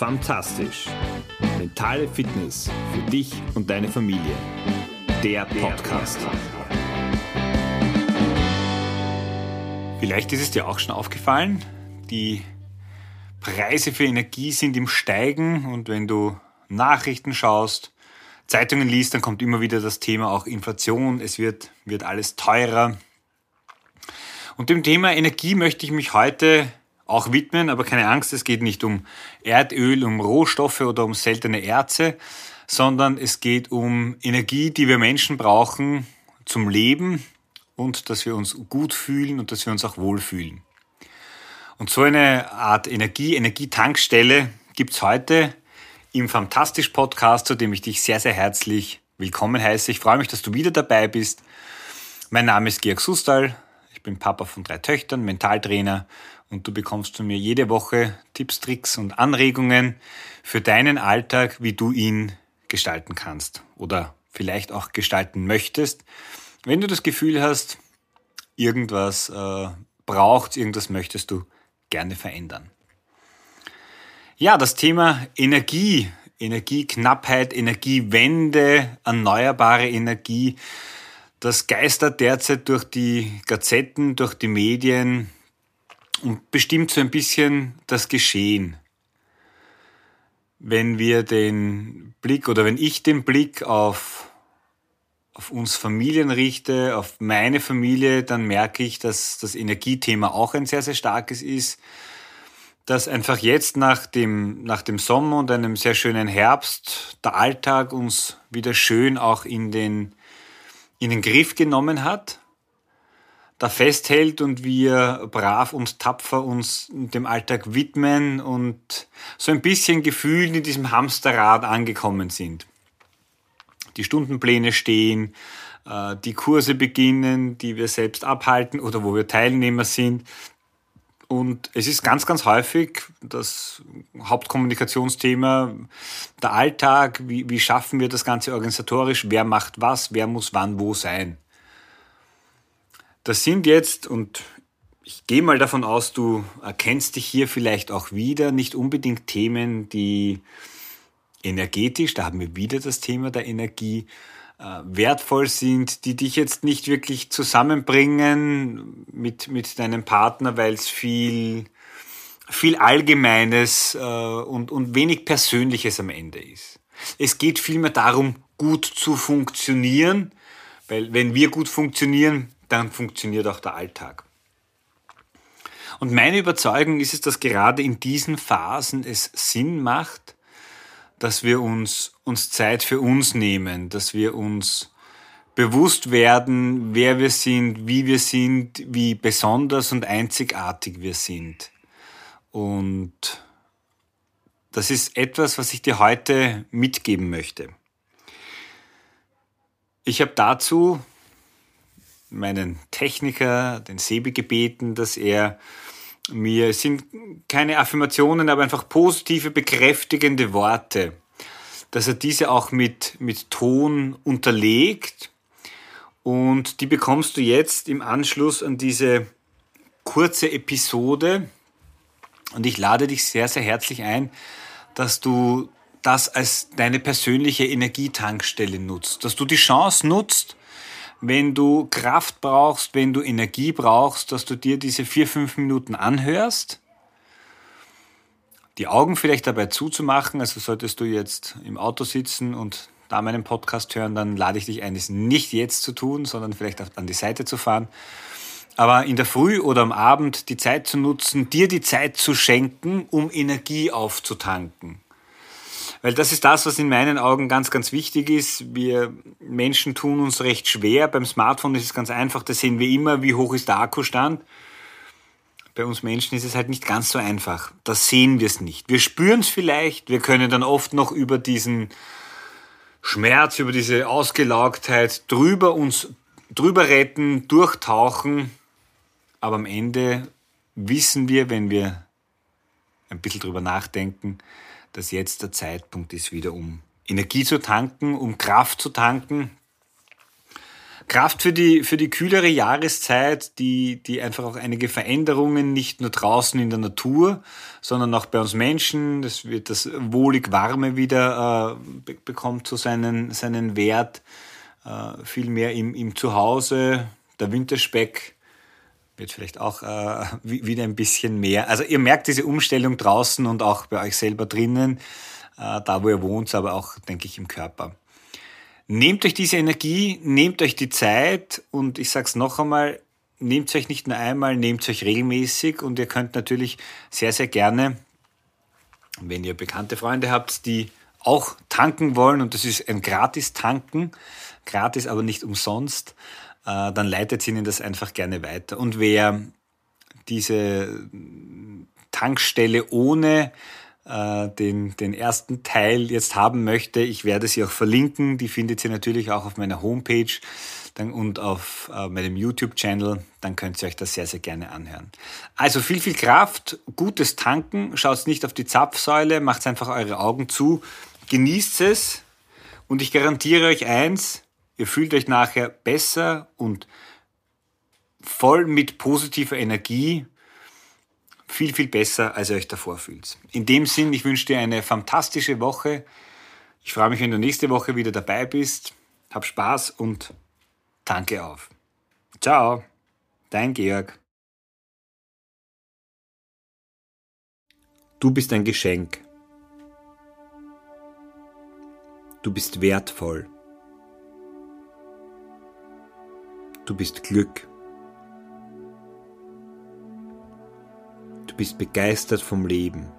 Fantastisch. Mentale Fitness für dich und deine Familie. Der Podcast. Vielleicht ist es dir auch schon aufgefallen, die Preise für Energie sind im Steigen und wenn du Nachrichten schaust, Zeitungen liest, dann kommt immer wieder das Thema auch Inflation. Es wird, wird alles teurer. Und dem Thema Energie möchte ich mich heute auch widmen, aber keine Angst, es geht nicht um Erdöl, um Rohstoffe oder um seltene Erze, sondern es geht um Energie, die wir Menschen brauchen zum Leben und dass wir uns gut fühlen und dass wir uns auch wohlfühlen. Und so eine Art Energie, Energietankstelle gibt's heute im Fantastisch Podcast, zu dem ich dich sehr, sehr herzlich willkommen heiße. Ich freue mich, dass du wieder dabei bist. Mein Name ist Georg Sustal. Ich bin Papa von drei Töchtern, Mentaltrainer und du bekommst von mir jede Woche Tipps, Tricks und Anregungen für deinen Alltag, wie du ihn gestalten kannst oder vielleicht auch gestalten möchtest. Wenn du das Gefühl hast, irgendwas äh, braucht, irgendwas möchtest du gerne verändern. Ja, das Thema Energie, Energieknappheit, Energiewende, erneuerbare Energie, das geistert derzeit durch die Gazetten, durch die Medien, und bestimmt so ein bisschen das Geschehen. Wenn wir den Blick oder wenn ich den Blick auf, auf uns Familien richte, auf meine Familie, dann merke ich, dass das Energiethema auch ein sehr, sehr starkes ist. Dass einfach jetzt nach dem, nach dem Sommer und einem sehr schönen Herbst der Alltag uns wieder schön auch in den, in den Griff genommen hat da festhält und wir brav und tapfer uns dem Alltag widmen und so ein bisschen gefühlt in diesem Hamsterrad angekommen sind. Die Stundenpläne stehen, äh, die Kurse beginnen, die wir selbst abhalten oder wo wir Teilnehmer sind. Und es ist ganz, ganz häufig das Hauptkommunikationsthema der Alltag. Wie, wie schaffen wir das Ganze organisatorisch? Wer macht was? Wer muss wann wo sein? Das sind jetzt, und ich gehe mal davon aus, du erkennst dich hier vielleicht auch wieder, nicht unbedingt Themen, die energetisch, da haben wir wieder das Thema der Energie, wertvoll sind, die dich jetzt nicht wirklich zusammenbringen mit, mit deinem Partner, weil es viel, viel Allgemeines äh, und, und wenig Persönliches am Ende ist. Es geht vielmehr darum, gut zu funktionieren, weil wenn wir gut funktionieren, dann funktioniert auch der Alltag. Und meine Überzeugung ist es, dass gerade in diesen Phasen es Sinn macht, dass wir uns, uns Zeit für uns nehmen, dass wir uns bewusst werden, wer wir sind, wie wir sind, wie besonders und einzigartig wir sind. Und das ist etwas, was ich dir heute mitgeben möchte. Ich habe dazu meinen Techniker, den Sebi, gebeten, dass er mir, es sind keine Affirmationen, aber einfach positive, bekräftigende Worte, dass er diese auch mit, mit Ton unterlegt. Und die bekommst du jetzt im Anschluss an diese kurze Episode. Und ich lade dich sehr, sehr herzlich ein, dass du das als deine persönliche Energietankstelle nutzt, dass du die Chance nutzt, wenn du Kraft brauchst, wenn du Energie brauchst, dass du dir diese vier, fünf Minuten anhörst, die Augen vielleicht dabei zuzumachen, also solltest du jetzt im Auto sitzen und da meinen Podcast hören, dann lade ich dich ein, es nicht jetzt zu tun, sondern vielleicht an die Seite zu fahren. Aber in der Früh oder am Abend die Zeit zu nutzen, dir die Zeit zu schenken, um Energie aufzutanken. Weil das ist das, was in meinen Augen ganz, ganz wichtig ist. Wir Menschen tun uns recht schwer. Beim Smartphone ist es ganz einfach, da sehen wir immer, wie hoch ist der Akkustand. Bei uns Menschen ist es halt nicht ganz so einfach. Da sehen wir es nicht. Wir spüren es vielleicht. Wir können dann oft noch über diesen Schmerz, über diese Ausgelaugtheit drüber uns drüber retten, durchtauchen. Aber am Ende wissen wir, wenn wir ein bisschen drüber nachdenken, dass jetzt der Zeitpunkt ist, wieder um Energie zu tanken, um Kraft zu tanken. Kraft für die, für die kühlere Jahreszeit, die, die einfach auch einige Veränderungen nicht nur draußen in der Natur, sondern auch bei uns Menschen. Das wird das wohlig Warme wieder äh, bekommt so seinen, seinen Wert. Äh, viel mehr im, im Zuhause. Der Winterspeck wird vielleicht auch äh, wieder ein bisschen mehr. Also ihr merkt diese Umstellung draußen und auch bei euch selber drinnen, äh, da wo ihr wohnt, aber auch, denke ich, im Körper. Nehmt euch diese Energie, nehmt euch die Zeit und ich sage es noch einmal, nehmt euch nicht nur einmal, nehmt euch regelmäßig und ihr könnt natürlich sehr, sehr gerne, wenn ihr bekannte Freunde habt, die auch tanken wollen und das ist ein Gratis-Tanken, gratis aber nicht umsonst, äh, dann leitet ihnen das einfach gerne weiter. Und wer diese Tankstelle ohne äh, den, den ersten Teil jetzt haben möchte, ich werde sie auch verlinken. Die findet ihr natürlich auch auf meiner Homepage dann, und auf äh, meinem YouTube-Channel. Dann könnt ihr euch das sehr, sehr gerne anhören. Also viel, viel Kraft, gutes Tanken. Schaut nicht auf die Zapfsäule, macht einfach eure Augen zu, genießt es und ich garantiere euch eins, ihr fühlt euch nachher besser und voll mit positiver Energie viel, viel besser, als ihr euch davor fühlt. In dem Sinn, ich wünsche dir eine fantastische Woche. Ich freue mich, wenn du nächste Woche wieder dabei bist. Hab Spaß und danke auf. Ciao, dein Georg. Du bist ein Geschenk. Du bist wertvoll. Du bist Glück. bist begeistert vom Leben.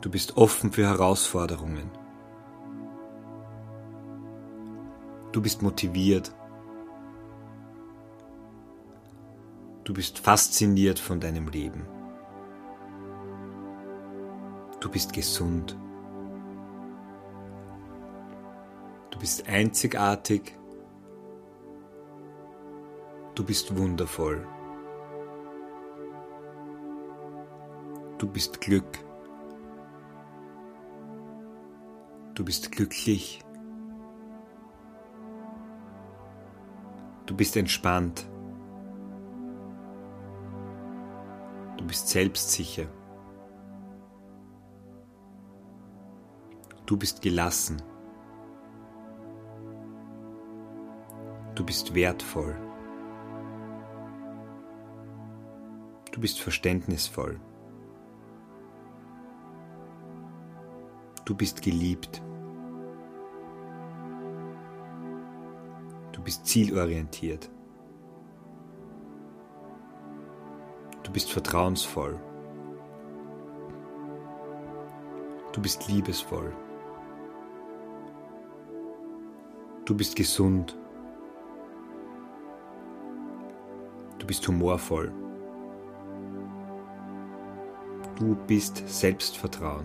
Du bist offen für Herausforderungen. Du bist motiviert. Du bist fasziniert von deinem Leben. Du bist gesund. Bist einzigartig. Du bist wundervoll. Du bist Glück. Du bist glücklich. Du bist entspannt. Du bist selbstsicher. Du bist gelassen. Du bist wertvoll. Du bist verständnisvoll. Du bist geliebt. Du bist zielorientiert. Du bist vertrauensvoll. Du bist liebesvoll. Du bist gesund. Du bist humorvoll. Du bist Selbstvertrauen.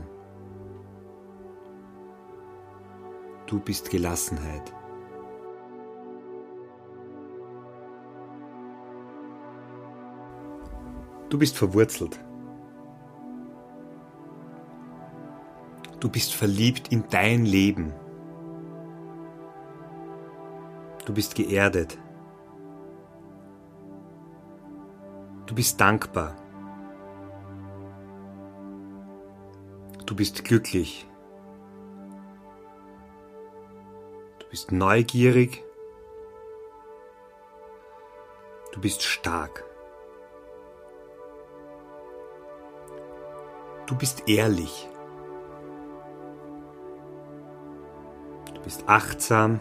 Du bist Gelassenheit. Du bist verwurzelt. Du bist verliebt in dein Leben. Du bist geerdet. Du bist dankbar. Du bist glücklich. Du bist neugierig. Du bist stark. Du bist ehrlich. Du bist achtsam.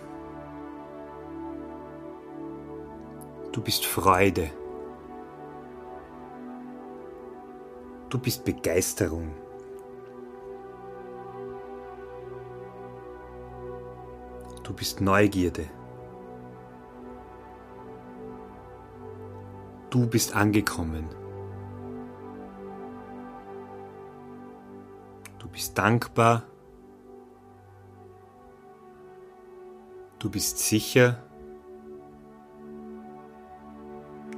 Du bist Freude. Du bist Begeisterung. Du bist Neugierde. Du bist angekommen. Du bist dankbar. Du bist sicher.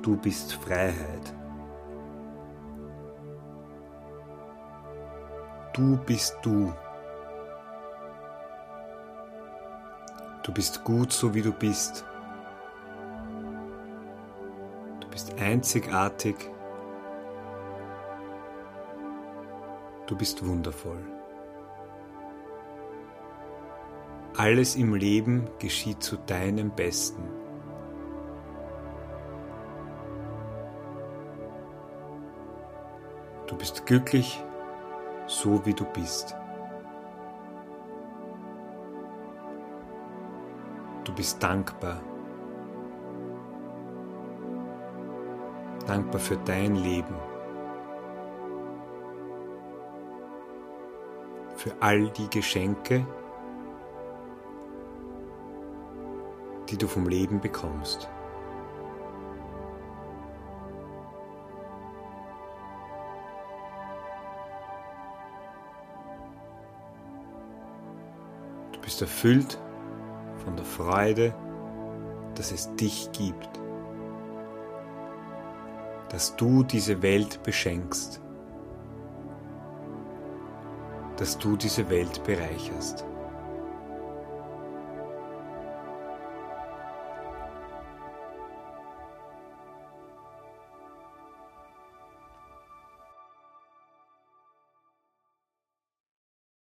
Du bist Freiheit. Du bist du. Du bist gut so wie du bist. Du bist einzigartig. Du bist wundervoll. Alles im Leben geschieht zu deinem Besten. Du bist glücklich, so wie du bist. Du bist dankbar. Dankbar für dein Leben. Für all die Geschenke, die du vom Leben bekommst. Bist erfüllt von der Freude, dass es dich gibt, dass du diese Welt beschenkst, dass du diese Welt bereicherst.